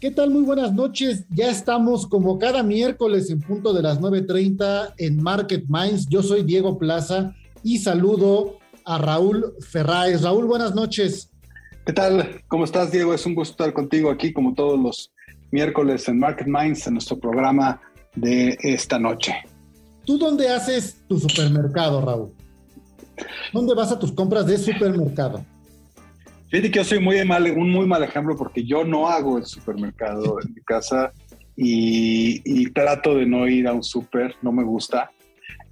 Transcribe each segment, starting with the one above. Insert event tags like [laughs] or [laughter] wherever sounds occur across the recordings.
¿Qué tal? Muy buenas noches. Ya estamos como cada miércoles en punto de las 9.30 en Market Minds. Yo soy Diego Plaza y saludo a Raúl Ferráez. Raúl, buenas noches. ¿Qué tal? ¿Cómo estás, Diego? Es un gusto estar contigo aquí como todos los miércoles en Market Minds, en nuestro programa de esta noche. ¿Tú dónde haces tu supermercado, Raúl? ¿Dónde vas a tus compras de supermercado? Fíjate que yo soy muy mal, un muy mal ejemplo porque yo no hago el supermercado en mi casa y, trato de no ir a un super, no me gusta.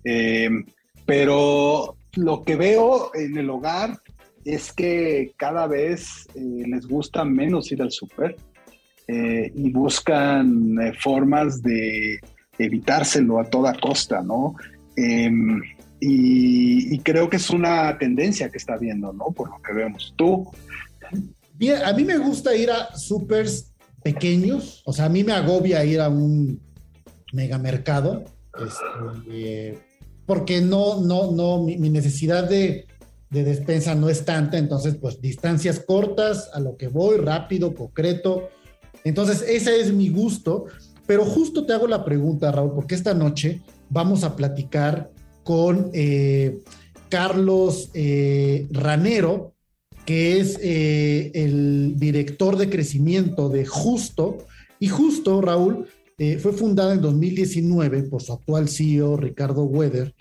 Eh, pero lo que veo en el hogar es que cada vez eh, les gusta menos ir al super eh, y buscan formas de evitárselo a toda costa, ¿no? Y, creo que es una tendencia que está viendo, ¿no? Por lo que vemos. ¿Tú? A mí me gusta ir a supers pequeños, o sea, a mí me agobia ir a un megamercado, este, porque no, no, no, mi, necesidad de, de, despensa no es tanta, entonces, pues distancias cortas, a lo que voy, rápido, concreto. Entonces, ese es mi gusto, pero justo te hago la pregunta, Raúl, porque esta noche vamos a platicar con eh, Carlos eh, Ranero, que es eh, el director de crecimiento de Justo. Y Justo, Raúl, fue fundada en 2019 por su actual CEO, Ricardo Weather,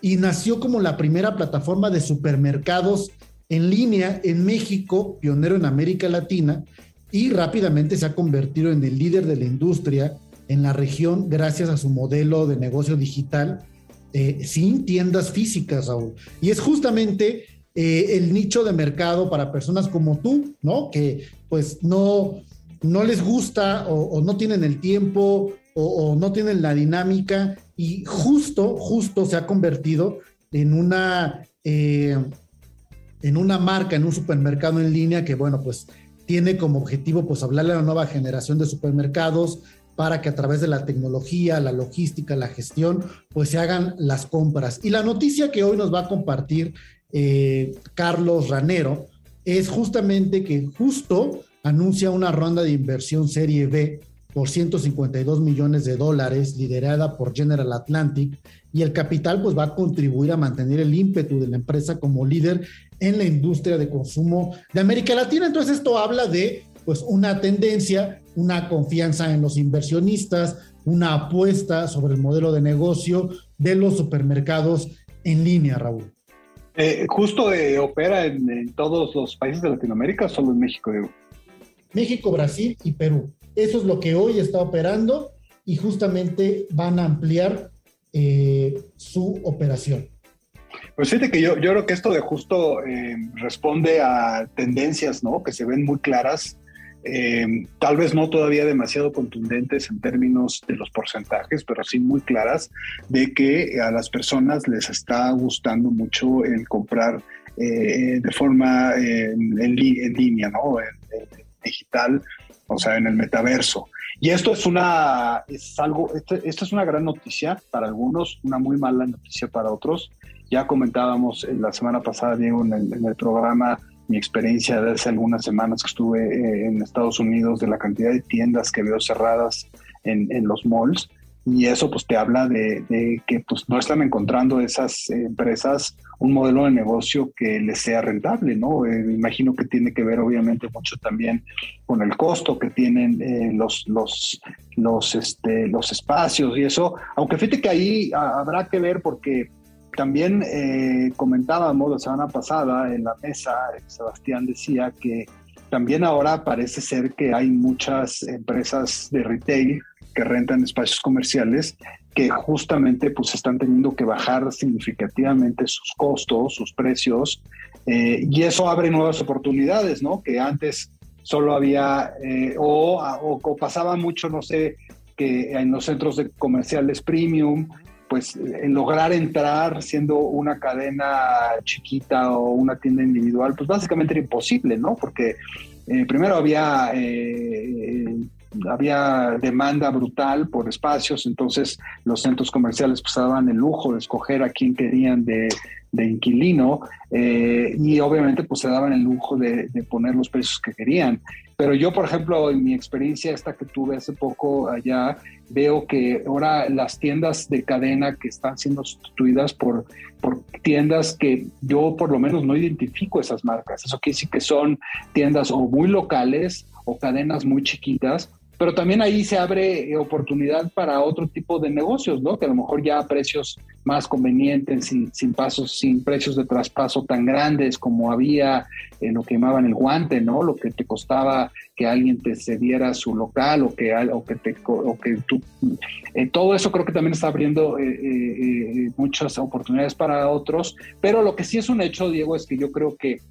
y nació como la primera plataforma de supermercados en línea en México, pionero en América Latina, y rápidamente se ha convertido en el líder de la industria en la región gracias a su modelo de negocio digital eh, sin tiendas físicas, Raúl. Y es justamente eh, el nicho de mercado para personas como tú, ¿no? Que pues no, no les gusta o, no tienen el tiempo o, no tienen la dinámica y justo, justo se ha convertido en una, eh, en una marca, en un supermercado en línea que, bueno, pues tiene como objetivo pues hablarle a la nueva generación de supermercados, para que a través de la tecnología, la logística, la gestión, pues se hagan las compras. Y la noticia que hoy nos va a compartir eh, Carlos Ranero es justamente que justo anuncia una ronda de inversión serie B por 152 millones de dólares liderada por General Atlantic y el capital pues va a contribuir a mantener el ímpetu de la empresa como líder en la industria de consumo de América Latina. Entonces esto habla de pues una tendencia, una confianza en los inversionistas, una apuesta sobre el modelo de negocio de los supermercados en línea, Raúl. Eh, justo eh, opera en, todos los países de Latinoamérica, solo en México, Diego. México, Brasil y Perú. Eso es lo que hoy está operando y justamente van a ampliar eh, su operación. Pues fíjate que yo, yo creo que esto de justo responde a tendencias, ¿no? Que se ven muy claras eh, tal vez no todavía demasiado contundentes en términos de los porcentajes, pero sí muy claras de que a las personas les está gustando mucho el comprar eh, de forma en, línea, ¿no? En, digital, o sea, en el metaverso. Y esto es una, es algo, esto, es una gran noticia para algunos, una muy mala noticia para otros. Ya comentábamos la semana pasada, Diego, en el, en el programa mi experiencia de hace algunas semanas que estuve eh, en Estados Unidos, de la cantidad de tiendas que veo cerradas en, los malls, y eso pues te habla de, que pues no están encontrando esas empresas un modelo de negocio que les sea rentable, ¿no? Eh, imagino que tiene que ver obviamente mucho también con el costo que tienen eh, los, los, los, este, los espacios y eso, aunque fíjate que ahí habrá que ver porque también eh, comentábamos la semana pasada en la mesa, Sebastián decía que también ahora parece ser que hay muchas empresas de retail que rentan espacios comerciales que justamente pues están teniendo que bajar significativamente sus costos, sus precios, eh, y eso abre nuevas oportunidades, ¿no? Que antes solo había, eh, o, o, pasaba mucho, no sé, que en los centros de comerciales premium, pues lograr entrar siendo una cadena chiquita o una tienda individual, pues básicamente era imposible, ¿no? Porque eh, primero había había demanda brutal por espacios, entonces los centros comerciales pues daban el lujo de escoger a quién querían de, inquilino eh, y obviamente pues se daban el lujo de, poner los precios que querían. Pero yo, por ejemplo, en mi experiencia esta que tuve hace poco allá, veo que ahora las tiendas de cadena que están siendo sustituidas por, por tiendas que yo por lo menos no identifico esas marcas. Eso quiere decir que son tiendas o muy locales o cadenas muy chiquitas pero también ahí se abre oportunidad para otro tipo de negocios, ¿no? Que a lo mejor ya a precios más convenientes, sin, pasos, sin precios de traspaso tan grandes como había en lo que llamaban el guante, ¿no? Lo que te costaba que alguien te cediera su local o que, o que, te, o que tú... Eh, todo eso creo que también está abriendo eh, eh, muchas oportunidades para otros, pero lo que sí es un hecho, Diego, es que yo creo que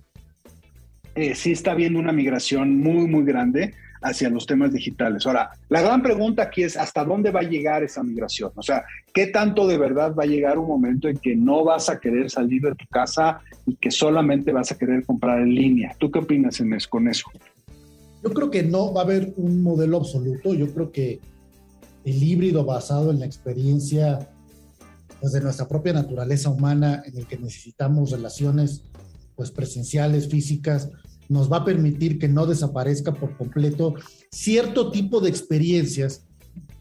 sí está habiendo una migración muy, muy grande hacia los temas digitales. Ahora, la gran pregunta aquí es hasta dónde va a llegar esa migración. O sea, ¿qué tanto de verdad va a llegar un momento en que no vas a querer salir de tu casa y que solamente vas a querer comprar en línea? ¿Tú qué opinas, Inés, con eso? Yo creo que no va a haber un modelo absoluto. Yo creo que el híbrido basado en la experiencia pues, de nuestra propia naturaleza humana, en el que necesitamos relaciones pues presenciales, físicas, nos va a permitir que no desaparezca por completo cierto tipo de experiencias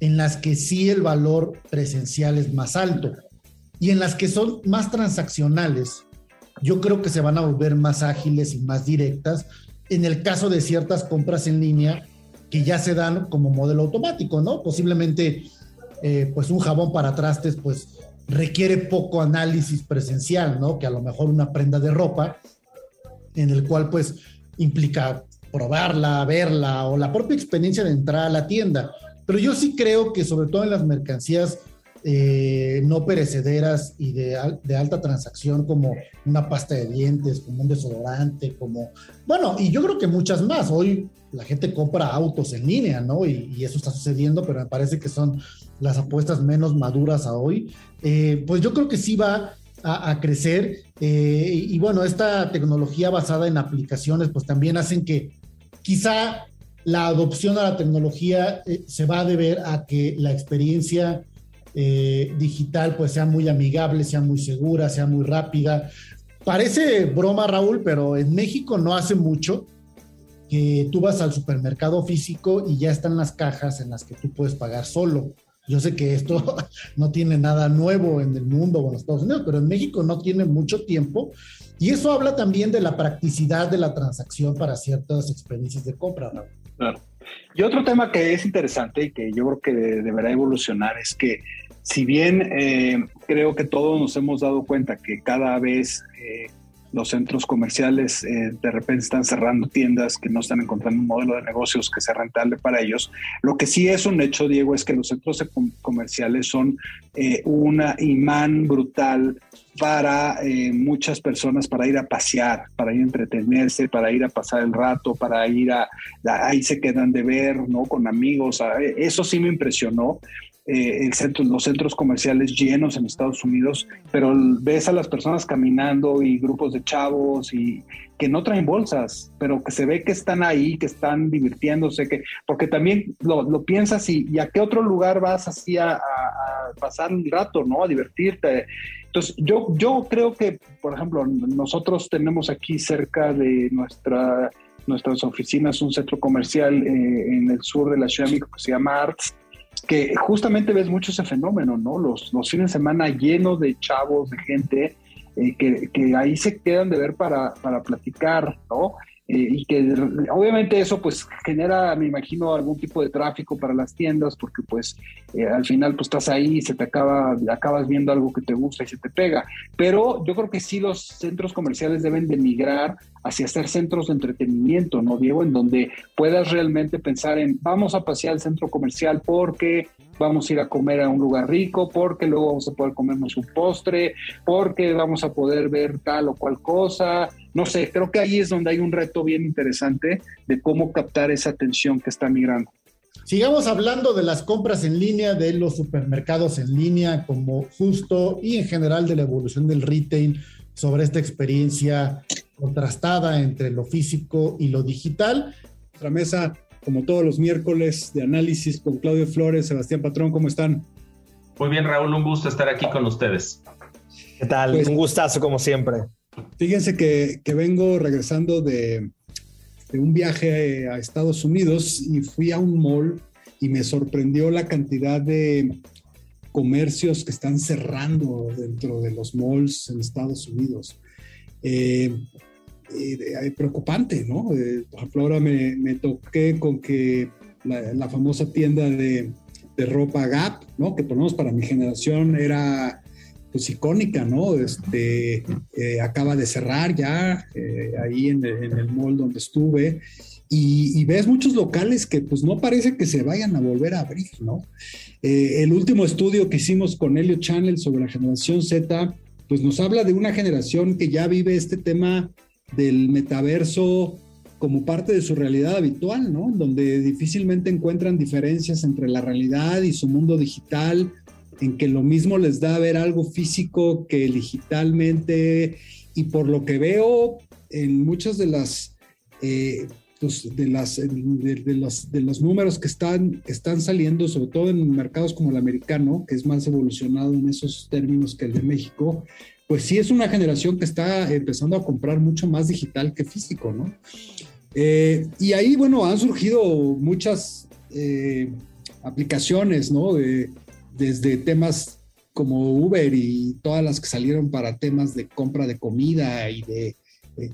en las que sí el valor presencial es más alto y en las que son más transaccionales, yo creo que se van a volver más ágiles y más directas en el caso de ciertas compras en línea que ya se dan como modelo automático, ¿no? Posiblemente, eh, pues un jabón para trastes, pues requiere poco análisis presencial, ¿no? Que a lo mejor una prenda de ropa, en el cual pues implica probarla, verla o la propia experiencia de entrar a la tienda. Pero yo sí creo que sobre todo en las mercancías eh, no perecederas y de, alta transacción como una pasta de dientes, como un desodorante, como, bueno, y yo creo que muchas más. Hoy la gente compra autos en línea, ¿no? Y, eso está sucediendo, pero me parece que son las apuestas menos maduras a hoy. Eh, pues yo creo que sí va a, crecer. Eh, y bueno, esta tecnología basada en aplicaciones, pues también hacen que quizá la adopción a la tecnología eh, se va a deber a que la experiencia eh, digital pues sea muy amigable, sea muy segura, sea muy rápida. Parece broma, Raúl, pero en México no hace mucho que tú vas al supermercado físico y ya están las cajas en las que tú puedes pagar solo. Yo sé que esto [laughs] no tiene nada nuevo en el mundo o en Estados Unidos, pero en México no tiene mucho tiempo. Y eso habla también de la practicidad de la transacción para ciertas experiencias de compra. Claro. Y otro tema que es interesante y que yo creo que deberá evolucionar es que si bien eh, creo que todos nos hemos dado cuenta que cada vez eh, los centros comerciales eh, de repente están cerrando tiendas que no están encontrando un modelo de negocios que sea rentable para ellos. Lo que sí es un hecho, Diego, es que los centros comerciales son eh, un imán brutal para eh, muchas personas para ir a pasear, para ir a entretenerse, para ir a pasar el rato, para ir a, ahí se quedan de ver, ¿no? Con amigos. Eso sí me impresionó eh, el centro, los centros comerciales llenos en Estados Unidos, pero ves a las personas caminando y grupos de chavos y que no traen bolsas, pero que se ve que están ahí, que están divirtiéndose, que porque también lo, piensas y, a qué otro lugar vas así a, pasar un rato, ¿no? A divertirte. Entonces, yo, yo creo que, por ejemplo, nosotros tenemos aquí cerca de nuestra, nuestras oficinas un centro comercial eh, en el sur de la Ciudad de México que se llama Arts, que justamente ves mucho ese fenómeno, ¿no? Los, los fines de semana llenos de chavos, de gente, eh, que, que, ahí se quedan de ver para, para platicar, ¿no? Eh, y que obviamente eso pues genera, me imagino, algún tipo de tráfico para las tiendas, porque pues eh, al final pues estás ahí y se te acaba, acabas viendo algo que te gusta y se te pega. Pero yo creo que sí los centros comerciales deben de migrar hacia ser centros de entretenimiento, ¿no, Diego? En donde puedas realmente pensar en vamos a pasear al centro comercial porque vamos a ir a comer a un lugar rico, porque luego vamos a poder comernos un postre, porque vamos a poder ver tal o cual cosa, no sé, creo que ahí es donde hay un reto bien interesante de cómo captar esa atención que está migrando. Sigamos hablando de las compras en línea, de los supermercados en línea como justo y en general de la evolución del retail sobre esta experiencia contrastada entre lo físico y lo digital. Nuestra mesa, como todos los miércoles, de análisis con Claudio Flores, Sebastián Patrón, ¿cómo están? Muy bien, Raúl, un gusto estar aquí con ustedes. ¿Qué tal? Pues, un gustazo, como siempre. Fíjense que, vengo regresando de, un viaje a Estados Unidos y fui a un mall y me sorprendió la cantidad de comercios que están cerrando dentro de los malls en Estados Unidos. Eh, eh, preocupante, ¿no? Eh, por ejemplo, ahora me, toqué con que la, famosa tienda de, de, ropa Gap, ¿no? Que por lo menos para mi generación era pues icónica, ¿no? Este, eh, acaba de cerrar ya eh, ahí en, el mall donde estuve y, ves muchos locales que pues no parece que se vayan a volver a abrir, ¿no? Eh, el último estudio que hicimos con Helio Channel sobre la generación Z, pues nos habla de una generación que ya vive este tema del metaverso como parte de su realidad habitual, ¿no? Donde difícilmente encuentran diferencias entre la realidad y su mundo digital en que lo mismo les da ver algo físico que digitalmente y por lo que veo en muchas de las eh, pues, de las de, los, de los números que están están saliendo sobre todo en mercados como el americano que es más evolucionado en esos términos que el de México pues sí es una generación que está empezando a comprar mucho más digital que físico no eh, y ahí bueno han surgido muchas eh, aplicaciones no desde temas como Uber y todas las que salieron para temas de compra de comida y de,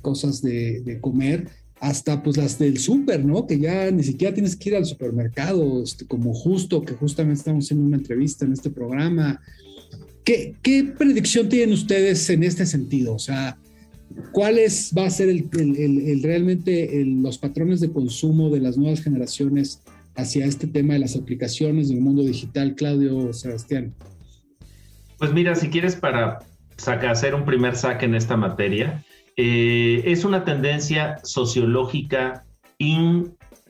cosas de, comer, hasta pues las del súper, ¿no? Que ya ni siquiera tienes que ir al supermercado, este, como justo, que justamente estamos haciendo una entrevista en este programa. ¿Qué, qué predicción tienen ustedes en este sentido? O sea, ¿cuáles va a ser el, el, realmente los patrones de consumo de las nuevas generaciones hacia este tema de las aplicaciones del mundo digital, Claudio Sebastián? Pues mira, si quieres para hacer un primer saque en esta materia, eh, es una tendencia sociológica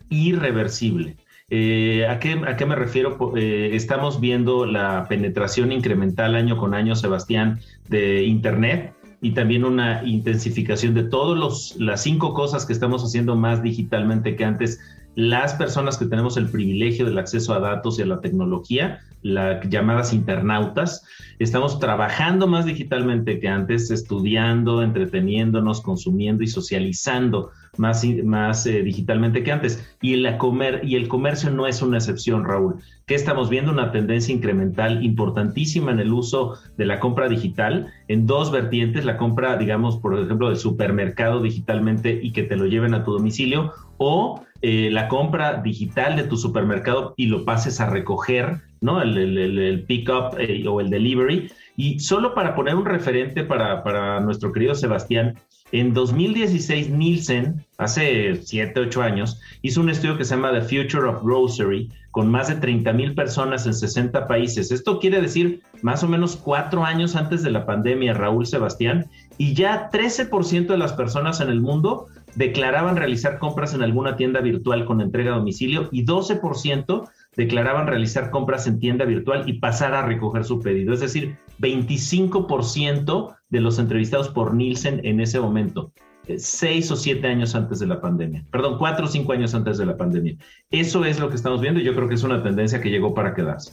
irreversible. Eh, ¿a, qué, ¿a, qué, me refiero? Eh, estamos viendo la penetración incremental año con año, Sebastián, de Internet y también una intensificación de todas las cinco cosas que estamos haciendo más digitalmente que antes las personas que tenemos el privilegio del acceso a datos y a la tecnología, las llamadas internautas, estamos trabajando más digitalmente que antes, estudiando, entreteniéndonos, consumiendo y socializando más, más eh, digitalmente que antes. Y, la comer, y el comercio no es una excepción, Raúl. Que estamos viendo una tendencia incremental importantísima en el uso de la compra digital en dos vertientes, la compra, digamos, por ejemplo, del supermercado digitalmente y que te lo lleven a tu domicilio, o eh, la compra digital de tu supermercado y lo pases a recoger, ¿no? El, el, pick-up eh, o el delivery. Y solo para poner un referente para, para nuestro querido Sebastián, en 2016, Nielsen, hace 7, 8 años, hizo un estudio que se llama The Future of Grocery, con más de 30 mil personas en 60 países. Esto quiere decir más o menos cuatro años antes de la pandemia, Raúl Sebastián, y ya 13% de las personas en el mundo declaraban realizar compras en alguna tienda virtual con entrega a domicilio y 12% declaraban realizar compras en tienda virtual y pasar a recoger su pedido. Es decir, 25% de los entrevistados por Nielsen en ese momento, eh, seis o siete años antes de la pandemia. Perdón, cuatro o cinco años antes de la pandemia. Eso es lo que estamos viendo y yo creo que es una tendencia que llegó para quedarse.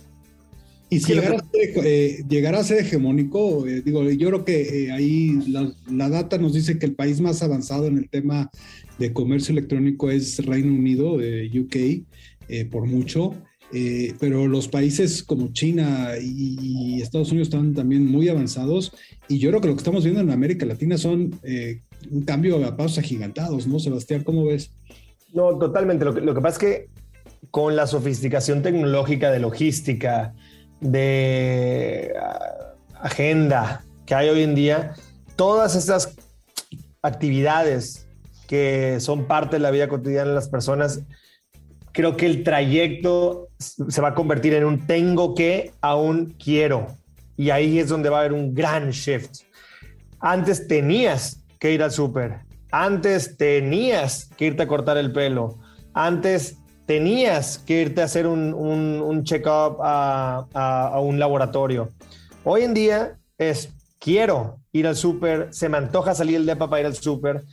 Y si eh, llegara, a ser, hegemónico, eh, digo, yo creo que ahí la, la, data nos dice que el país más avanzado en el tema de comercio electrónico es Reino Unido, UK, por mucho. eh, pero los países como China y Estados Unidos están también muy avanzados y yo creo que lo que estamos viendo en América Latina son eh, un cambio a pasos agigantados, ¿no? Sebastián, ¿cómo ves? No, totalmente. Lo que, lo que pasa es que con la sofisticación tecnológica de logística, de agenda que hay hoy en día, todas estas actividades que son parte de la vida cotidiana de las personas, creo que el trayecto se va a convertir en un tengo que a quiero. Y ahí es donde va a haber un gran shift. Antes tenías que ir al súper. Antes tenías que irte a cortar el pelo. Antes tenías que irte a hacer un, un, check-up a, a, un laboratorio. Hoy en día es quiero ir al súper, se me antoja salir el depa para ir al súper.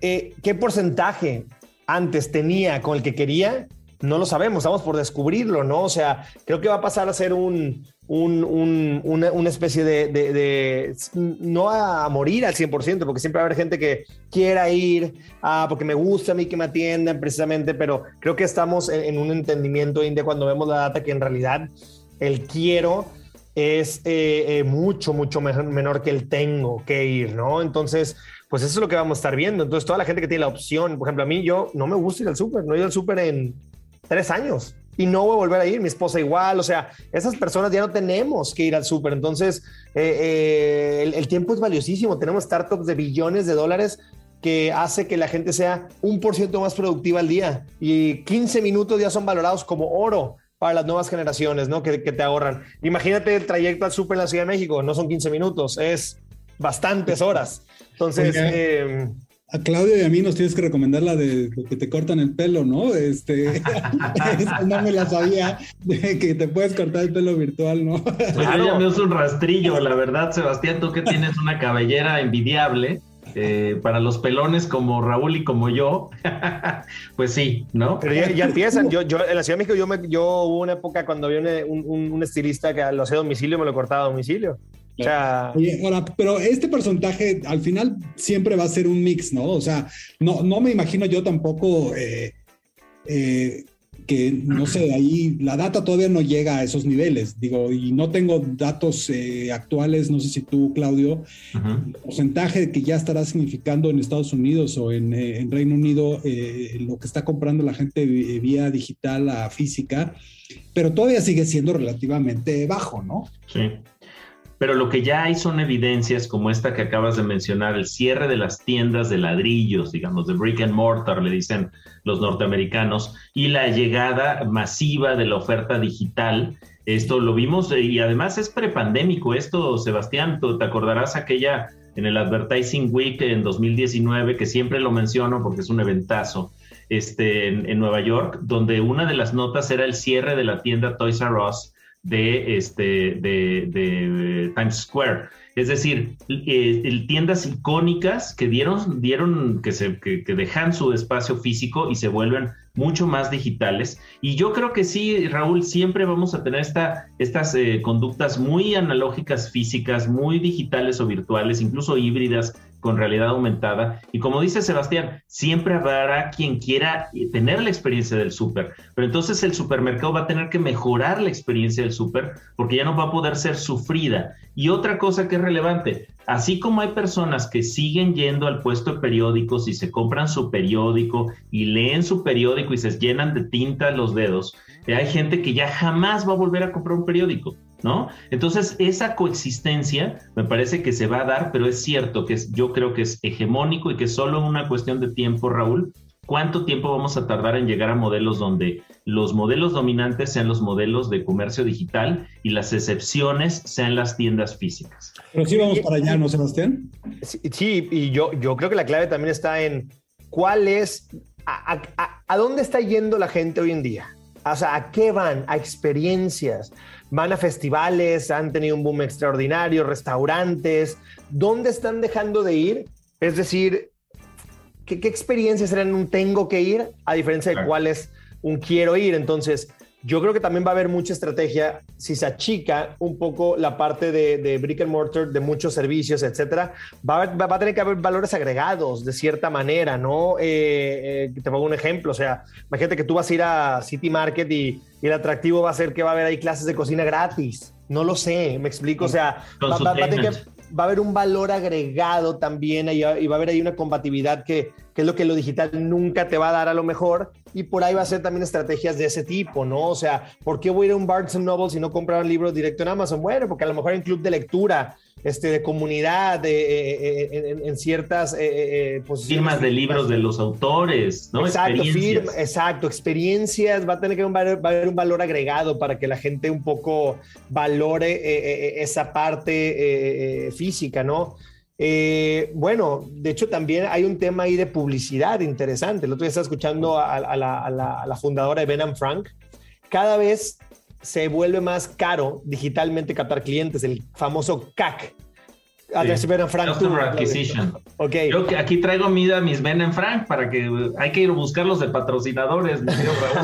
Eh, ¿Qué porcentaje antes tenía con el que quería? No lo sabemos, estamos por descubrirlo, ¿no? O sea, creo que va a pasar a ser un, una, especie de, no a morir al 100%, porque siempre va a haber gente que quiera ir, ah, porque me gusta a mí que me atiendan precisamente, pero creo que estamos en, un entendimiento de cuando vemos la data que en realidad el quiero es eh, eh, mucho, mucho menor que el tengo que ir, ¿no? Entonces, pues eso es lo que vamos a estar viendo. Entonces, toda la gente que tiene la opción, por ejemplo, a mí yo no me gusta ir al súper, no he ido al súper en tres años y no voy a volver a ir, mi esposa igual, o sea, esas personas ya no tenemos que ir al súper, entonces eh, el, el, tiempo es valiosísimo, tenemos startups de billones de dólares que hace que la gente sea un por ciento más productiva al día y 15 minutos ya son valorados como oro para las nuevas generaciones, ¿no? Que, te ahorran. Imagínate el trayecto al súper en la Ciudad de México, no son 15 minutos, es bastantes horas. Entonces... Eh, a Claudio y a mí nos tienes que recomendar la de que te cortan el pelo, ¿no? Este, [laughs] no me la sabía, de que te puedes cortar el pelo virtual, ¿no? Pues claro. ya me uso un rastrillo, la verdad, Sebastián, tú que tienes una cabellera envidiable, eh, para los pelones como Raúl y como yo, [laughs] pues sí, ¿no? Pero ya, empiezan. Yo, yo, en la Ciudad de México, yo, me, yo hubo una época cuando había un, un, estilista que lo hacía a domicilio, me lo cortaba a domicilio. O sea, pero este porcentaje al final siempre va a ser un mix, ¿no? O sea, no, no me imagino yo tampoco eh, eh, que, no sé, ahí la data todavía no llega a esos niveles, digo, y no tengo datos eh, actuales, no sé si tú, Claudio, el porcentaje que ya estará significando en Estados Unidos o en, eh, Reino Unido eh, lo que está comprando la gente vía digital a física, pero todavía sigue siendo relativamente bajo, ¿no? Sí. Pero lo que ya hay son evidencias como esta que acabas de mencionar, el cierre de las tiendas de ladrillos, digamos, de brick and mortar, le dicen los norteamericanos, y la llegada masiva de la oferta digital. Esto lo vimos y además es prepandémico esto, Sebastián, te acordarás aquella en el Advertising Week en 2019, que siempre lo menciono porque es un eventazo, este, en, Nueva York, donde una de las notas era el cierre de la tienda Toys R Us de, este, de Times Square. Es decir, eh, tiendas icónicas que dieron, dieron que, se, que, dejan su espacio físico y se vuelven mucho más digitales. Y yo creo que sí, Raúl, siempre vamos a tener esta, estas eh, conductas muy analógicas físicas, muy digitales o virtuales, incluso híbridas con realidad aumentada. Y como dice Sebastián, siempre habrá quien quiera tener la experiencia del súper, pero entonces el supermercado va a tener que mejorar la experiencia del súper porque ya no va a poder ser sufrida. Y otra cosa que es relevante, así como hay personas que siguen yendo al puesto de periódicos y se compran su periódico y leen su periódico y se llenan de tinta los dedos, eh, hay gente que ya jamás va a volver a comprar un periódico. ¿No? Entonces, esa coexistencia me parece que se va a dar, pero es cierto que yo creo que es hegemónico y que solo una cuestión de tiempo, Raúl, ¿cuánto tiempo vamos a tardar en llegar a modelos donde los modelos dominantes sean los modelos de comercio digital y las excepciones sean las tiendas físicas? Pero sí vamos para allá, ¿no, Sebastián? Sí, y yo, yo creo que la clave también está en cuál es, a dónde está yendo la gente hoy en día. O sea, ¿a qué van? A experiencias van a festivales, han tenido un boom extraordinario, restaurantes. ¿Dónde están dejando de ir? Es decir, ¿qué, experiencias serán un tengo que ir a diferencia de cuál es un quiero ir? Entonces, yo creo que también va a haber mucha estrategia si se achica un poco la parte de, brick and mortar, de muchos servicios, etcétera. Va a, tener que haber valores agregados de cierta manera, ¿no? Eh, eh, te pongo un ejemplo, o sea, imagínate que tú vas a ir a City Market y, el atractivo va a ser que va a haber ahí clases de cocina gratis. No lo sé, me explico, o sea, va, va, a tener que va a haber un valor agregado también y va a haber ahí una combatividad que, que, es lo que lo digital nunca te va a dar a lo mejor y por ahí va a ser también estrategias de ese tipo, ¿no? O sea, ¿por qué voy a ir a un Barnes Noble si no comprar un libro directo en Amazon? Bueno, porque a lo mejor en club de lectura, este, de comunidad, de, eh, eh, en, ciertas eh, posiciones. Firmas de libros de los autores, ¿no? Exacto, experiencias. exacto, experiencias, va a tener que haber, va a haber un valor agregado para que la gente un poco valore esa parte física, ¿no? bueno, de hecho también hay un tema ahí de publicidad interesante. El otro día estaba escuchando a, la, fundadora de Ben Frank. Cada vez se vuelve más caro digitalmente captar clientes, el famoso CAC. A ver Frank. Customer Acquisition. Okay. Yo aquí traigo mida mis Ben Frank para que hay que ir a buscarlos de patrocinadores,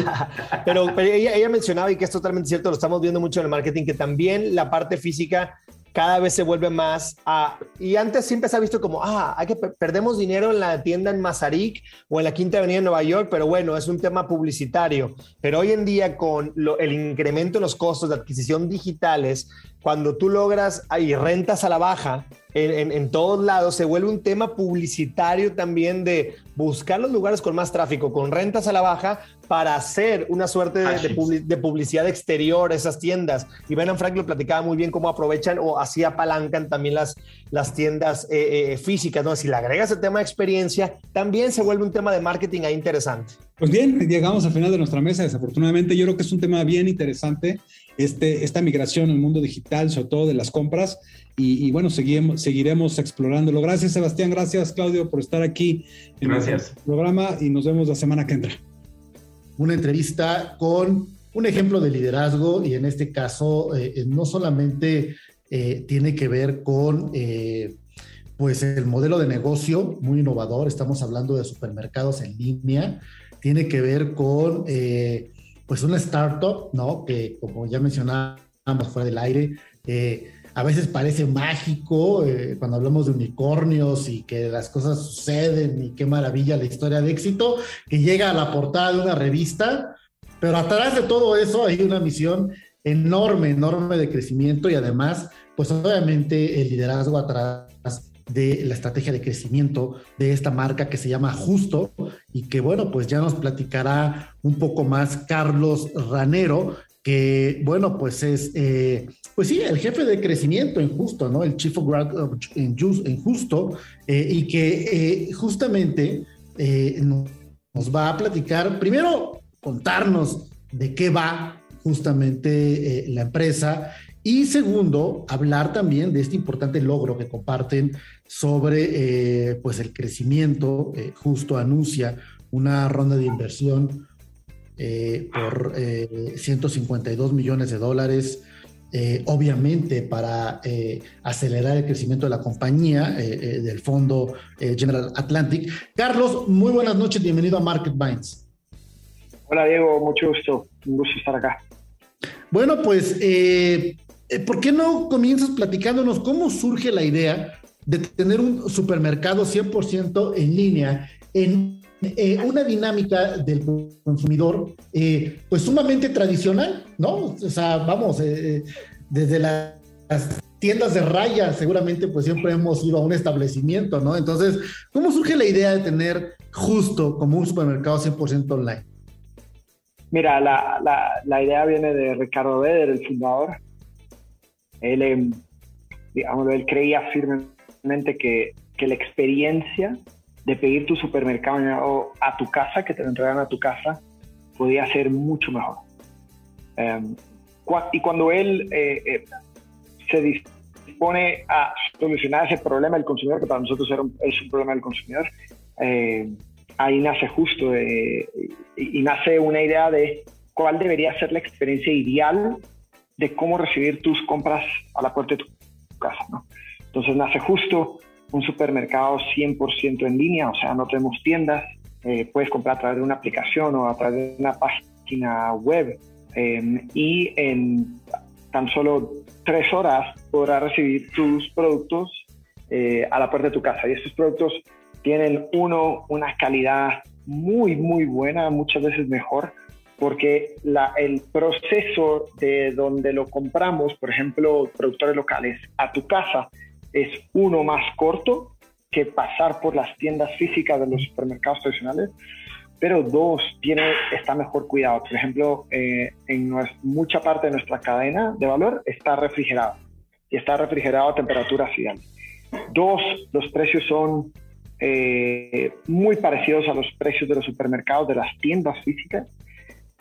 [laughs] pero, pero ella, ella, mencionaba, y que es totalmente cierto, lo estamos viendo mucho en el marketing, que también la parte física cada vez se vuelve más a, y antes siempre se ha visto como, ah, hay que perdemos dinero en la tienda en Mazarik o en la Quinta Avenida de Nueva York, pero bueno, es un tema publicitario. Pero hoy en día con el incremento en los costos de adquisición digitales, cuando tú logras y rentas a la baja en, todos lados, se vuelve un tema publicitario también de buscar los lugares con más tráfico, con rentas a la baja, para hacer una suerte de, publicidad exterior esas tiendas. Y Ben Frank lo platicaba muy bien cómo aprovechan o así apalancan también las, las tiendas eh, eh, físicas. ¿no? Si le agregas el tema de experiencia, también se vuelve un tema de marketing ahí interesante. Pues bien, llegamos al final de nuestra mesa. Desafortunadamente, yo creo que es un tema bien interesante este, esta migración al mundo digital, sobre todo de las compras. Y, bueno, seguiremos, seguiremos explorándolo. Gracias, Sebastián. Gracias, Claudio, por estar aquí en el programa y nos vemos la semana que entra. Una entrevista con un ejemplo de liderazgo y en este caso eh, no solamente eh, tiene que ver con eh, pues el modelo de negocio muy innovador, estamos hablando de supermercados en línea, tiene que ver con pues una startup, ¿no? Que como ya mencionábamos fuera del aire, eh, a veces parece mágico eh, cuando hablamos de unicornios y que las cosas suceden y qué maravilla la historia de éxito, que llega a la portada de una revista, pero atrás de todo eso hay una misión enorme, enorme de crecimiento y además, pues obviamente el liderazgo atrás de la estrategia de crecimiento de esta marca que se llama Justo y que bueno, pues ya nos platicará un poco más Carlos Ranero, que bueno, pues es, eh, pues sí, el jefe de crecimiento en Justo, ¿no? El Chief of Growth en, Justo, eh, y que eh, justamente nos va a platicar, primero contarnos de qué va justamente la empresa y segundo, hablar también de este importante logro que comparten sobre eh, pues el crecimiento. Eh, justo anuncia una ronda de inversión eh, por 152 millones de dólares, obviamente para acelerar el crecimiento de la compañía del fondo General Atlantic. Carlos, muy buenas noches, bienvenido a Market Binds. Hola Diego, mucho gusto, un gusto estar acá. Bueno, pues eh, ¿por qué no comienzas platicándonos cómo surge la idea de tener un supermercado 100% en línea en eh, una dinámica del consumidor eh, pues sumamente tradicional, ¿no? O sea, vamos, desde las tiendas de raya seguramente pues siempre hemos ido a un establecimiento, ¿no? Entonces, ¿cómo surge la idea de tener justo como un supermercado 100% online? Mira, la, la, idea viene de Ricardo Beder, el fundador, él, em, digamos, él creía firmemente que, que, la experiencia de pedir tu supermercado a tu casa, que te lo entregan a tu casa, podía ser mucho mejor. Em, y cuando él eh, eh, se dispone a solucionar ese problema del consumidor, que para nosotros es un problema del consumidor, eh, ahí nace justo y nace una idea de cuál debería ser la experiencia ideal de cómo recibir tus compras a la puerta de tu casa. ¿no? Entonces nace justo un supermercado 100% en línea, o sea, no tenemos tiendas, eh, puedes comprar a través de una aplicación o a través de una página web em, y en tan solo tres horas podrás recibir tus productos eh, a la puerta de tu casa. Y estos productos tienen uno, una calidad muy, muy buena, muchas veces mejor, porque la, el proceso de donde lo compramos, por ejemplo, productores locales, a tu casa, es uno más corto que pasar por las tiendas físicas de los supermercados tradicionales, pero dos, tiene, está mejor cuidado. Por ejemplo, eh, en mucha parte de nuestra cadena de valor está refrigerado y está refrigerado a temperatura ideal. Dos, los precios son eh, muy parecidos a los precios de los supermercados, de las tiendas físicas.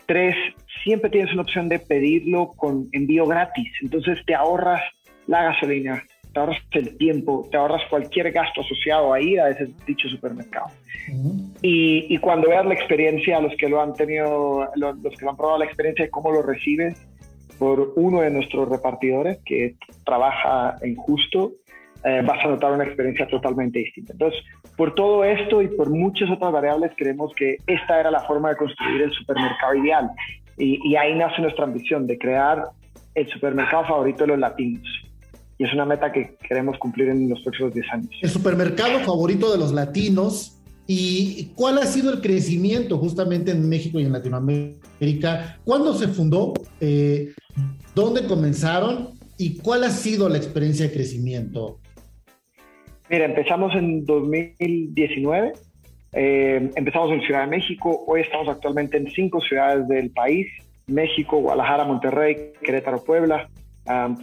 Tres, siempre tienes una opción de pedirlo con envío gratis, entonces te ahorras la gasolina, te ahorras el tiempo, te ahorras cualquier gasto asociado a ir a ese dicho supermercado. y, y, cuando veas la experiencia, los que lo han tenido, los, los, que lo han probado la experiencia de cómo lo recibes por uno de nuestros repartidores que trabaja en Justo, eh, vas a notar una experiencia totalmente distinta. Entonces, por todo esto y por muchas otras variables, creemos que esta era la forma de construir el supermercado ideal. Y, y ahí nace nuestra ambición de crear el supermercado favorito de los latinos y es una meta que queremos cumplir en los próximos 10 años. El supermercado favorito de los latinos y cuál ha sido el crecimiento justamente en México y en Latinoamérica. ¿Cuándo se fundó? Eh, ¿Dónde comenzaron? ¿Y cuál ha sido la experiencia de crecimiento? Mira, empezamos en 2019. Eh, empezamos en Ciudad de México. Hoy estamos actualmente en cinco ciudades del país: México, Guadalajara, Monterrey, Querétaro, Puebla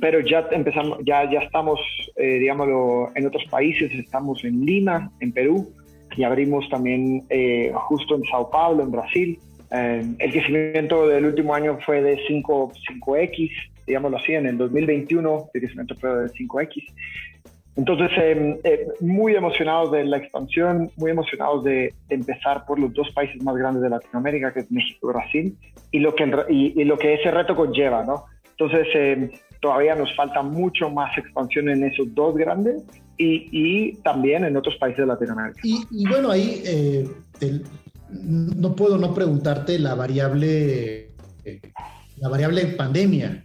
pero ya empezamos, ya, ya estamos, eh, digámoslo, en otros países, estamos en Lima, en Perú, y abrimos también eh, justo en Sao Paulo, en Brasil. el crecimiento del último año fue de 5, 5X, digámoslo así, en el 2021 el crecimiento fue de 5X. Entonces, em, eh, muy emocionados de la expansión, muy emocionados de, empezar por los dos países más grandes de Latinoamérica, que es México y Brasil, y lo que, y, y lo que ese reto conlleva, ¿no? Entonces, eh, todavía nos falta mucho más expansión en esos dos grandes y, y también en otros países de Latinoamérica. Y, bueno, ahí eh, no puedo no preguntarte la variable, eh, la variable pandemia,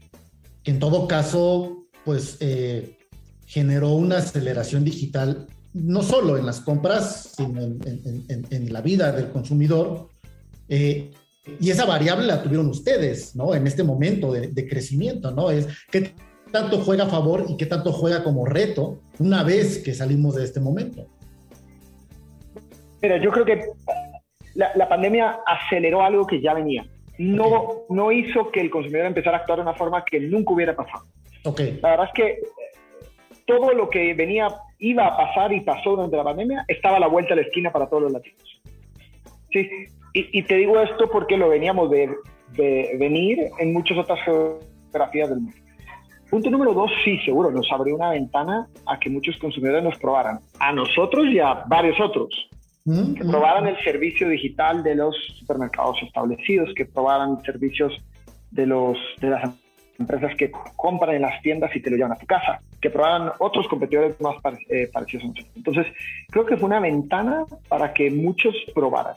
que en todo caso, pues eh, generó una aceleración digital, no solo en las compras, sino en, en, en la vida del consumidor. Eh, y esa variable la tuvieron ustedes, ¿no? En este momento de, crecimiento, ¿no? Es qué tanto juega a favor y qué tanto juega como reto una vez que salimos de este momento. Mira, yo creo que la, pandemia aceleró algo que ya venía. No, no hizo que el consumidor empezara a actuar de una forma que nunca hubiera pasado. Okay. La verdad es que todo lo que venía, iba a pasar y pasó durante la pandemia, estaba a la vuelta de la esquina para todos los latinos. Sí, y, te digo esto porque lo veníamos de, venir en muchas otras geografías del mundo. Punto número dos, sí, seguro, nos abrió una ventana a que muchos consumidores nos probaran, a nosotros y a varios otros, mm, que mm. probaran el servicio digital de los supermercados establecidos, que probaran servicios de, los, de las empresas que compran en las tiendas y te lo llevan a tu casa, que probaran otros competidores más eh, parecidos a nosotros. Entonces, creo que fue una ventana para que muchos probaran.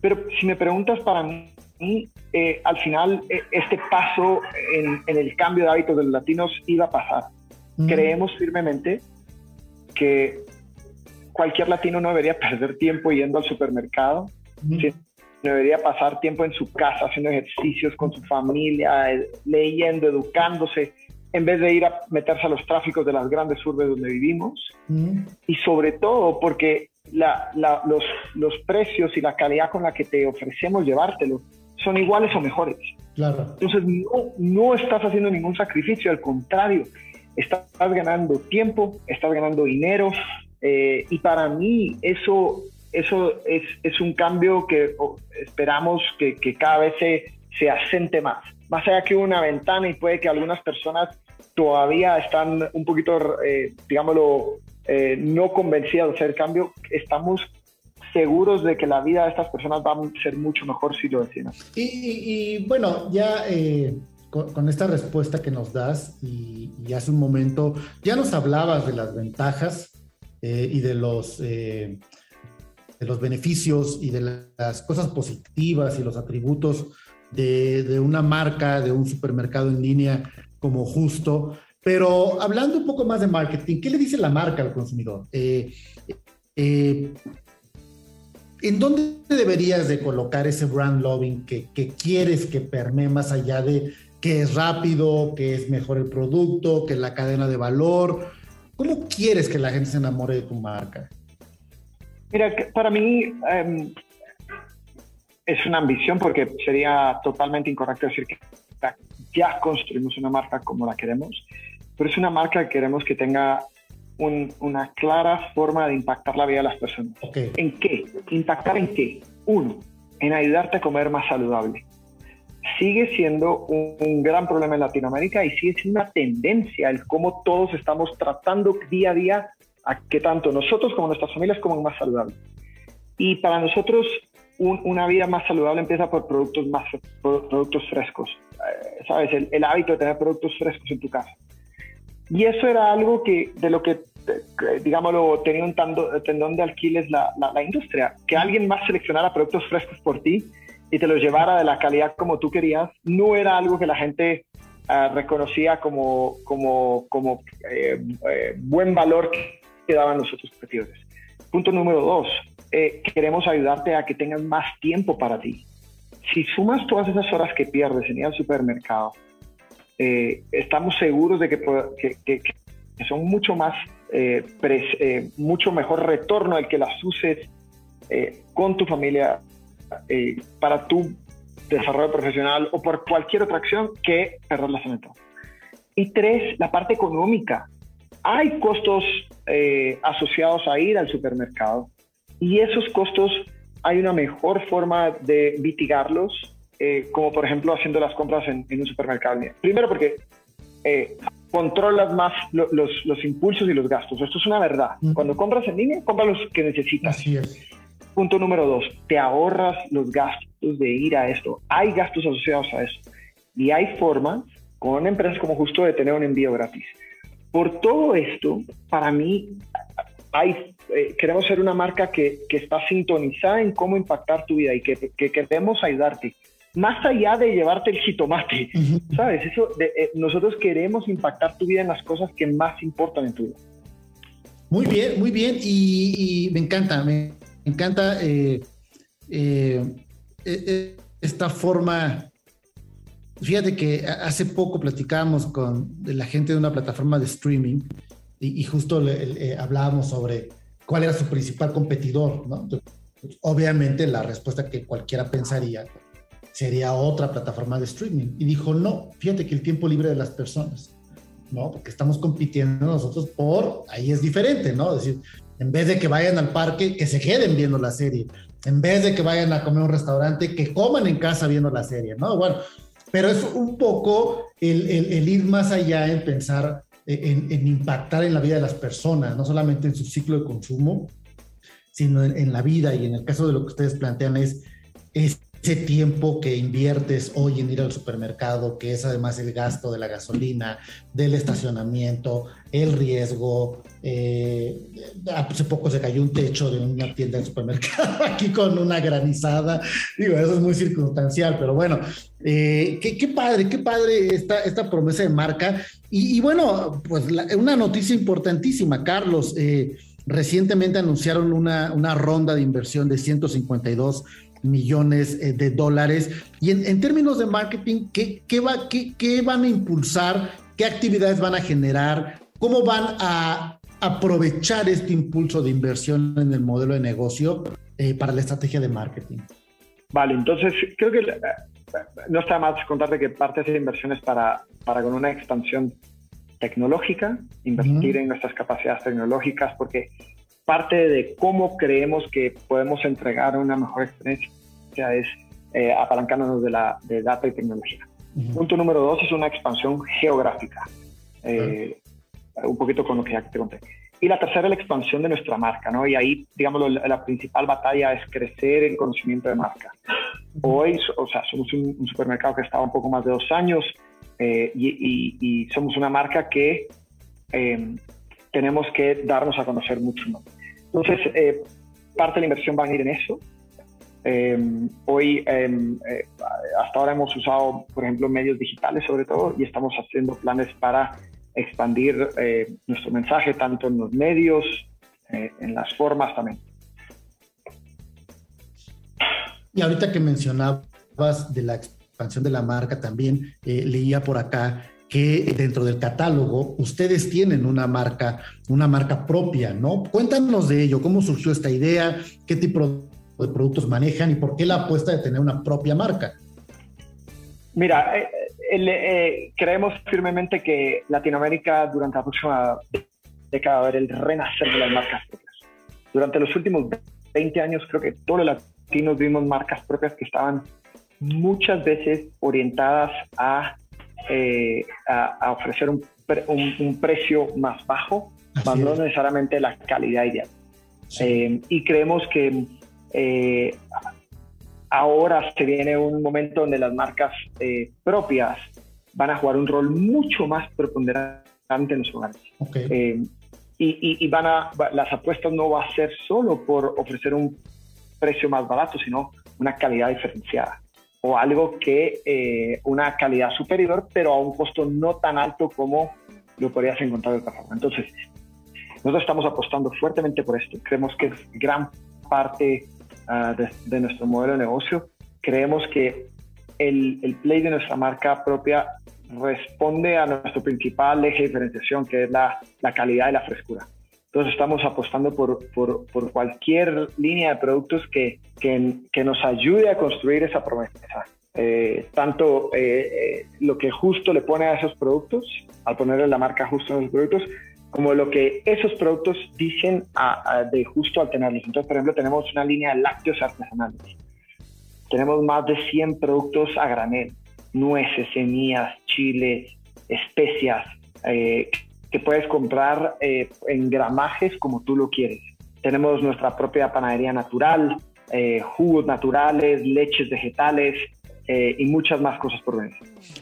Pero si me preguntas para mí, eh, al final eh, este paso en, el cambio de hábitos de los latinos iba a pasar. Mm. Creemos firmemente que cualquier latino no debería [laughs] perder tiempo yendo al supermercado, mm. Debería pasar tiempo en su casa haciendo ejercicios con su familia, eh, leyendo, educándose, en vez de ir a meterse a los tráficos de las grandes urbes donde vivimos. Mm. Y sobre todo porque los, los, precios y la calidad con la que te ofrecemos llevártelo son iguales o mejores. Claro. Entonces no, no estás haciendo ningún sacrificio, al contrario, estás ganando tiempo, estás ganando dinero eh, y para mí eso, eso es, es un cambio que esperamos que, que, cada vez se, se asente más. Más allá que una ventana y puede que algunas personas todavía están un poquito, eh, digámoslo, eh, no convencidas de hacer cambio, estamos seguros de que la vida de estas personas va a ser mucho mejor si lo decimos. Y, bueno, ya eh, con, esta respuesta que nos das y, hace un momento, ya nos hablabas de las ventajas eh, y de los, de los beneficios y de las cosas positivas y los atributos de, una marca, de un supermercado en línea como justo. Pero hablando un poco más de marketing, ¿qué le dice la marca al consumidor? Eh, eh, ¿En dónde deberías de colocar ese brand loving que, que, quieres que permee más allá de que es rápido, que es mejor el producto, que la cadena de valor? ¿Cómo quieres que la gente se enamore de tu marca? Mira, para mí em, es una ambición porque sería totalmente incorrecto decir que ya construimos una marca como la queremos, pero es una marca que queremos que tenga una clara forma de impactar la vida de las personas. ¿En qué? ¿Impactar en qué? Uno, en ayudarte a comer más saludable. Sigue siendo un, gran problema en Latinoamérica y sigue siendo una tendencia el cómo todos estamos tratando día a día a que tanto nosotros como nuestras familias coman más saludable. Y para nosotros una vida más saludable empieza por productos más productos frescos. Eh, ¿Sabes? El, el, hábito de tener productos frescos en tu casa. Y eso era algo que de lo que digámoslo, tenía un tendón de alquiles la, la, industria. Que alguien más seleccionara productos frescos por ti y te los llevara de la calidad como tú querías, no era algo que la gente uh, reconocía como, como, como eh, eh, buen valor que daban los otros competidores. Punto número dos, eh, queremos ayudarte a que tengas más tiempo para ti. Si sumas todas esas horas que pierdes en ir al supermercado, estamos seguros de que, que, que son mucho más eh, eh, mucho mejor retorno el que las uses eh, con tu familia para tu desarrollo profesional o por cualquier otra acción que perderlas en el Y tres, la parte económica. Hay costos asociados a ir al supermercado y esos costos hay una mejor forma de mitigarlos, como por ejemplo haciendo las compras en, en un supermercado. Primero porque controlas más los, impulsos y los gastos. Esto es una verdad. Cuando compras en línea, compra los que necesitas. Así es. Punto número dos, te ahorras los gastos de ir a esto. Hay gastos asociados a eso. Y hay formas, con empresas como Justo, de tener un envío gratis. Por todo esto, para mí, hay, eh, queremos ser una marca que, está sintonizada en cómo impactar tu vida y que, que queremos ayudarte más allá de llevarte el jitomate, [laughs] ¿sabes? Eso, eh, nosotros queremos impactar tu vida en las cosas que más importan en tu vida. Muy bien, muy bien, y, me encanta, me encanta eh, eh, esta forma. Fíjate que hace poco platicábamos con la gente de una plataforma de streaming y, justo hablábamos sobre cuál era su principal competidor, ¿no? Obviamente la respuesta que cualquiera pensaría sería otra plataforma de streaming. Y dijo, no, fíjate que el tiempo libre de las personas, ¿no? Porque estamos compitiendo nosotros por, ahí es diferente, ¿no? Es decir, en vez de que vayan al parque, que se queden viendo la serie. En vez de que vayan a comer a un restaurante, que coman en casa viendo la serie, ¿no? Bueno, pero es un poco el, el, ir más allá en pensar en, en, impactar en la vida de las personas, no solamente en su ciclo de consumo, sino en, la vida. Y en el caso de lo que ustedes plantean es ese tiempo que inviertes hoy en ir al supermercado, que es además el gasto de la gasolina, del estacionamiento, el riesgo. Eh, hace poco se cayó un techo de una tienda de supermercado [laughs] aquí con una granizada. Digo, eso es muy circunstancial, pero bueno, eh, qué, padre, qué padre esta, esta promesa de marca. Y, bueno, pues una noticia importantísima, Carlos. Eh, recientemente anunciaron una, una ronda de inversión de 152 millones eh, de dólares. Y en, términos de marketing, ¿qué, qué, va, qué, qué van a impulsar? ¿Qué actividades van a generar? ¿Cómo van a aprovechar este impulso de inversión en el modelo de negocio eh, para la estrategia de marketing? Vale, entonces creo que eh, no está más contarte que parte de esa inversión es para, para con una expansión tecnológica, invertir en nuestras capacidades tecnológicas, porque parte de cómo creemos que podemos entregar una mejor experiencia es eh, apalancándonos de, la, de data y tecnología. Punto número dos es una expansión geográfica, eh, un poquito con lo que ya te conté. Y la tercera es la expansión de nuestra marca, ¿no? Y ahí, digamos, la, principal batalla es crecer el conocimiento de marca. Hoy, o sea, somos un, supermercado que estaba un poco más de dos años eh, y, y, somos una marca que eh, tenemos que darnos a conocer mucho. ¿no? Entonces, eh, parte de la inversión va a ir en eso. Em, hoy, em, eh, hasta ahora hemos usado, por ejemplo, medios digitales sobre todo y estamos haciendo planes para expandir eh, nuestro mensaje tanto en los medios, en las formas también. Y ahorita que mencionabas de la expansión de la marca, también leía por acá que dentro del catálogo ustedes tienen una marca, una marca propia, ¿no? Cuéntanos de ello, cómo surgió esta idea, qué tipo de productos manejan y por qué la apuesta de tener una propia marca? Mira, eh, eh, creemos firmemente que Latinoamérica durante la próxima década va a ver el renacer de las marcas propias. Durante los últimos 20 años creo que todos los latinos vimos marcas propias que estaban muchas veces orientadas a, eh, a, ofrecer un, un, precio más bajo, no necesariamente la calidad ideal. y creemos que eh, ahora se viene un momento donde las marcas eh, propias van a jugar un rol mucho más preponderante en los hogares. Eh, y, van a, las apuestas no va a ser solo por ofrecer un precio más barato, sino una calidad diferenciada o algo que una calidad superior, pero a un costo no tan alto como lo podrías encontrar de otra forma. Entonces, nosotros estamos apostando fuertemente por esto. Creemos que es gran parte Ah, de, nuestro modelo de negocio. Creemos que el, el, play de nuestra marca propia responde a nuestro principal eje de diferenciación, que es la, la calidad y la frescura. Entonces estamos apostando por, por, cualquier línea de productos que, que, nos ayude a construir esa promesa. Eh, tanto eh, eh, lo que justo le pone a esos productos, al ponerle la marca justo en los productos, como lo que esos productos dicen de justo al tenerlos. Entonces, por ejemplo, tenemos una línea de lácteos artesanales. Tenemos más de 100 productos a granel, nueces, semillas, chiles, especias, eh, que puedes comprar eh, en gramajes como tú lo quieres. Tenemos nuestra propia panadería natural, eh, jugos naturales, leches vegetales y muchas más cosas por venir.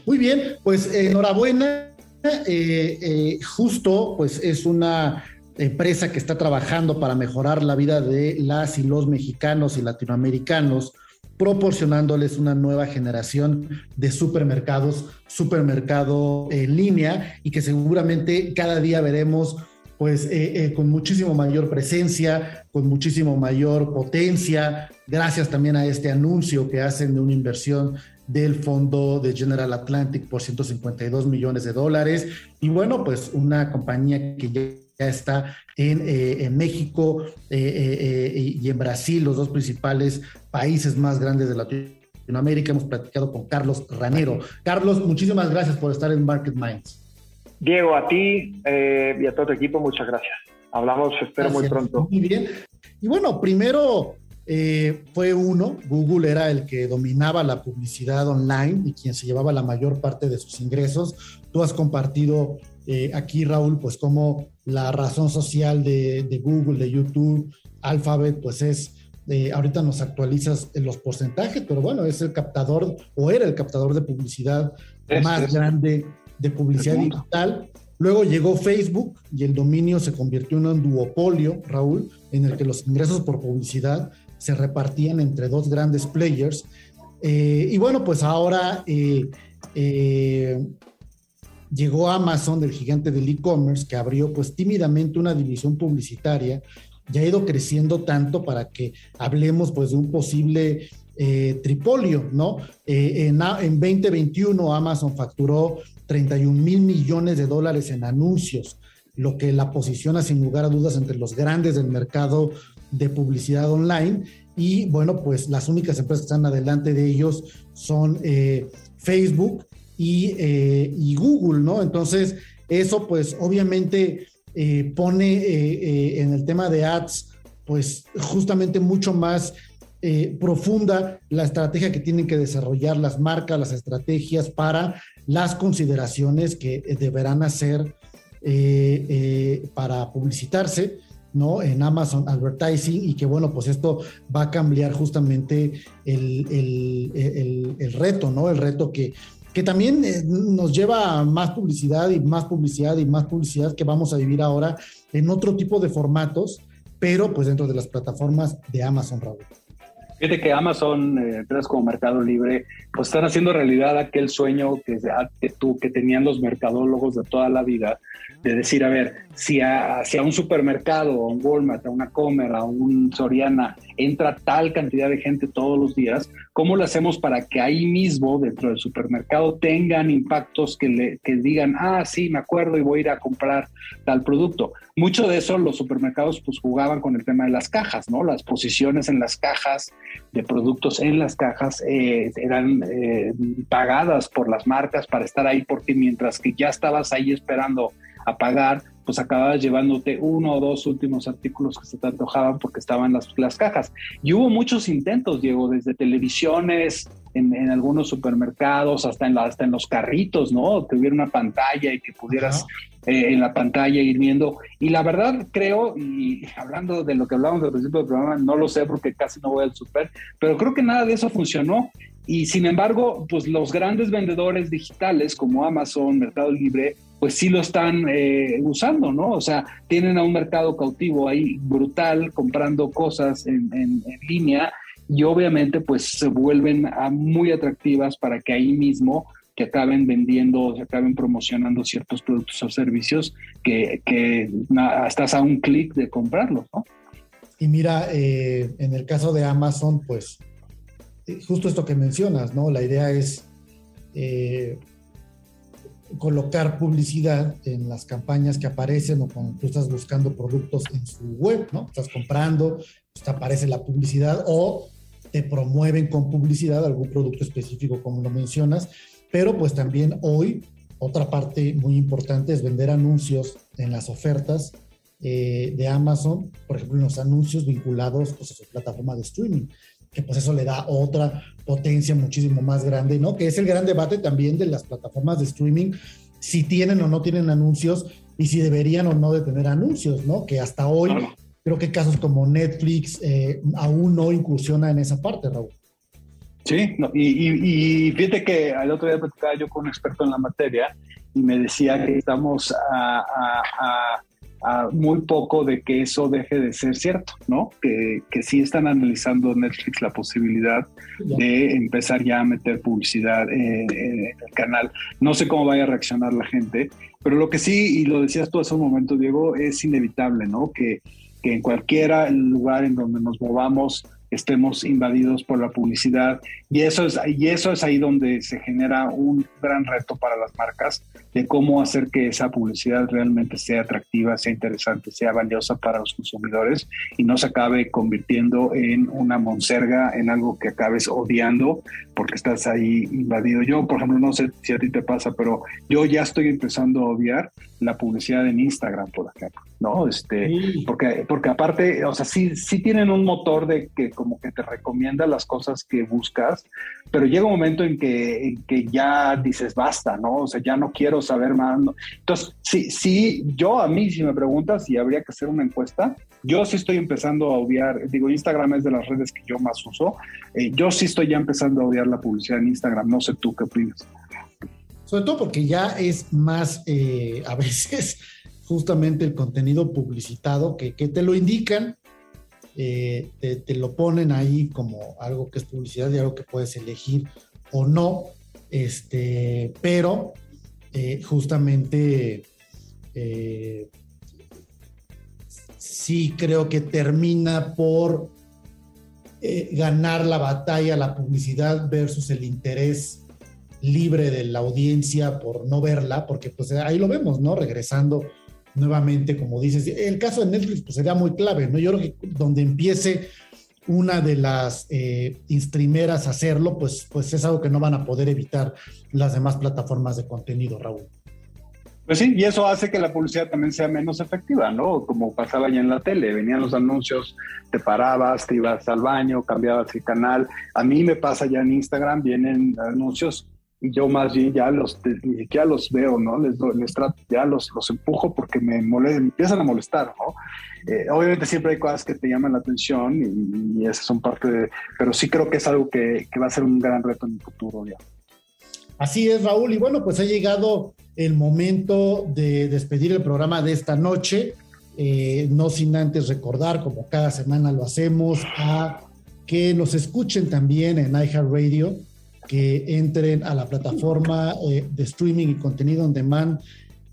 Muy bien, pues enhorabuena eh, eh, justo, pues es una empresa que está trabajando para mejorar la vida de las y los mexicanos y latinoamericanos, proporcionándoles una nueva generación de supermercados, supermercado en línea y que seguramente cada día veremos pues eh, con muchísimo mayor presencia, con muchísimo mayor potencia, gracias también a este anuncio que hacen de una inversión del fondo de General Atlantic por 152 millones de dólares. Y bueno, pues una compañía que ya está en, eh, México eh, eh, y en Brasil, los dos principales países más grandes de Latinoamérica. Hemos platicado con Carlos Ranero. Carlos, muchísimas gracias por estar en Market Minds. Diego, a ti y a todo tu equipo, muchas gracias. Hablamos, espero, muy pronto. Muy bien. Y bueno, primero eh, fue uno, Google era el que dominaba la publicidad online y quien se llevaba la mayor parte de sus ingresos. Tú has compartido eh, aquí, Raúl, pues como la razón social de, Google, de YouTube, Alphabet, pues es, eh, ahorita nos actualizas los porcentajes, pero bueno, es el captador o era el captador de publicidad más grande de publicidad digital. Luego llegó Facebook y el dominio se convirtió en un duopolio, Raúl, en el que los ingresos por publicidad se repartían entre dos grandes players. Eh, y bueno, pues ahora eh, eh, llegó Amazon, del gigante del e-commerce, que abrió pues tímidamente una división publicitaria ya ha ido creciendo tanto para que hablemos pues de un posible tripolio, ¿no? en, en 2021 Amazon facturó 31 mil millones de dólares en anuncios, lo que la posiciona sin lugar a dudas entre los grandes del mercado de publicidad online. Y bueno, pues las únicas empresas que están adelante de ellos son eh, Facebook eh, y, Google, ¿no? Entonces, eso pues obviamente eh, pone en el tema de ads, pues justamente mucho más profunda la estrategia que tienen que desarrollar las marcas, las estrategias para las consideraciones que deberán hacer para publicitarse ¿no? En Amazon Advertising y que bueno, pues esto va a cambiar justamente el, reto, ¿no? El reto que, que también eh, nos lleva a más publicidad y más publicidad y más publicidad que vamos a vivir ahora en otro tipo de formatos, pero pues dentro de las plataformas de Amazon, Raúl. Fíjate que Amazon, eh, empresas como Mercado Libre, pues están haciendo realidad aquel sueño que, que, tú, que tenían los mercadólogos de toda la vida, de decir, a ver, si a, un supermercado, a un Walmart, a una Comer, a un Soriana, entra tal cantidad de gente todos los días, ¿cómo lo hacemos para que ahí mismo, dentro del supermercado, tengan impactos que, le, que digan, ah, sí, me acuerdo y voy a ir a comprar tal producto? Mucho de eso los supermercados pues jugaban con el tema de las cajas, ¿no? Las posiciones en las cajas de productos en las cajas eh, eran eh, pagadas por las marcas para estar ahí porque mientras que ya estabas ahí esperando a pagar, pues acababas llevándote uno o dos últimos artículos que se te antojaban porque estaban las, las cajas. Y hubo muchos intentos, Diego, desde televisiones, en, algunos supermercados, hasta en, hasta en los carritos, ¿no? Que hubiera una pantalla y que pudieras eh, en la pantalla ir viendo. Y la verdad creo, y hablando de lo que hablábamos al principio del programa, no lo sé porque casi no voy al super, pero creo que nada de eso funcionó. Y sin embargo, pues los grandes vendedores digitales como Amazon, Mercado Libre, pues sí lo están eh, usando, ¿no? O sea, tienen a un mercado cautivo ahí brutal comprando cosas en, en, línea y obviamente pues se vuelven muy atractivas para que ahí mismo que acaben vendiendo, se acaben promocionando ciertos productos o servicios que, que estás a un clic de comprarlos, ¿no? Y mira, eh, en el caso de Amazon, pues eh, justo esto que mencionas, ¿no? La idea es colocar publicidad en las campañas que aparecen o cuando tú estás buscando productos en su web, ¿no? Estás comprando, pues te aparece la publicidad o te promueven con publicidad algún producto específico como lo mencionas, pero pues también hoy otra parte muy importante es vender anuncios en las ofertas eh, de Amazon, por ejemplo, en los anuncios vinculados pues, a su plataforma de streaming que pues eso le da otra potencia muchísimo más grande, ¿no? Que es el gran debate también de las plataformas de streaming, si tienen o no tienen anuncios y si deberían o no de tener anuncios, ¿no? Que hasta hoy creo que casos como Netflix eh, aún no incursiona en esa parte, Raúl. Sí, y, fíjate que al otro día platicaba yo con un experto en la materia y me decía que estamos a muy poco de que eso deje de ser cierto, ¿no? Que, que sí están analizando Netflix la posibilidad de empezar ya a meter publicidad en, el canal. No sé cómo vaya a reaccionar la gente, pero lo que sí, y lo decías tú hace un momento, Diego, es inevitable, ¿no? Que, que en cualquier lugar en donde nos movamos, estemos invadidos por la publicidad y eso es y eso es ahí donde se genera un gran reto para las marcas de cómo hacer que esa publicidad realmente sea atractiva, sea interesante, sea valiosa para los consumidores y no se acabe convirtiendo en una monserga, en algo que acabes odiando porque estás ahí invadido. Yo, por ejemplo, no sé si a ti te pasa, pero yo ya estoy empezando a odiar la publicidad en Instagram, por ejemplo, ¿no? Este, porque, porque aparte, o sea, sí, sí tienen un motor de que como que te recomienda las cosas que buscas, pero llega un momento en que, en que ya dices basta, ¿no? O sea, ya no quiero saber más. Entonces, sí, sí, yo a mí, si me preguntas si habría que hacer una encuesta, yo sí estoy empezando a odiar, digo, Instagram es de las redes que yo más uso, eh, yo sí estoy ya empezando a odiar la publicidad en Instagram, no sé tú qué opinas. Sobre todo porque ya es más, eh, a veces, [laughs] justamente el contenido publicitado que, que te lo indican, eh, te, lo ponen ahí como algo que es publicidad y algo que puedes elegir o no, este, pero eh, justamente sí creo que termina por ganar la batalla, la publicidad versus el interés libre de la audiencia por no verla, porque pues ahí lo vemos, ¿no? Regresando nuevamente, como dices, el caso de Netflix pues sería muy clave, ¿no? Yo creo que donde empiece una de las eh, a hacerlo, pues, pues es algo que no van a poder evitar las demás plataformas de contenido, Raúl. Pues sí, y eso hace que la publicidad también sea menos efectiva, ¿no? Como pasaba ya en la tele, venían los anuncios, te parabas, te ibas al baño, cambiabas el canal. A mí me pasa ya en Instagram, vienen anuncios yo más bien ya los, siquiera los veo, ¿no? Les, les trato, ya los, los empujo porque me, molestan, empiezan a molestar, ¿no? Eh, obviamente siempre hay cosas que te llaman la atención y, esas son parte de, pero sí creo que es algo que, que va a ser un gran reto en el futuro ya. Así es, Raúl. Y bueno, pues ha llegado el momento de despedir el programa de esta noche. Eh, no sin antes recordar, como cada semana lo hacemos, a que nos escuchen también en iHeartRadio, que entren a la plataforma eh, de streaming y contenido on demand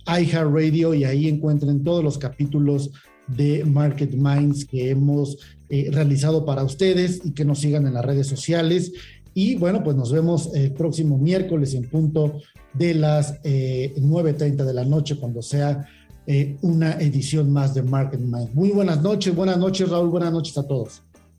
iHeartRadio y ahí encuentren todos los capítulos de Market Minds que hemos eh, realizado para ustedes y que nos sigan en las redes sociales. Y bueno, pues nos vemos el próximo miércoles en punto de las 9.30 de la noche cuando sea eh, una edición más de Market Mind. Muy buenas noches, buenas noches Raúl, buenas noches a todos.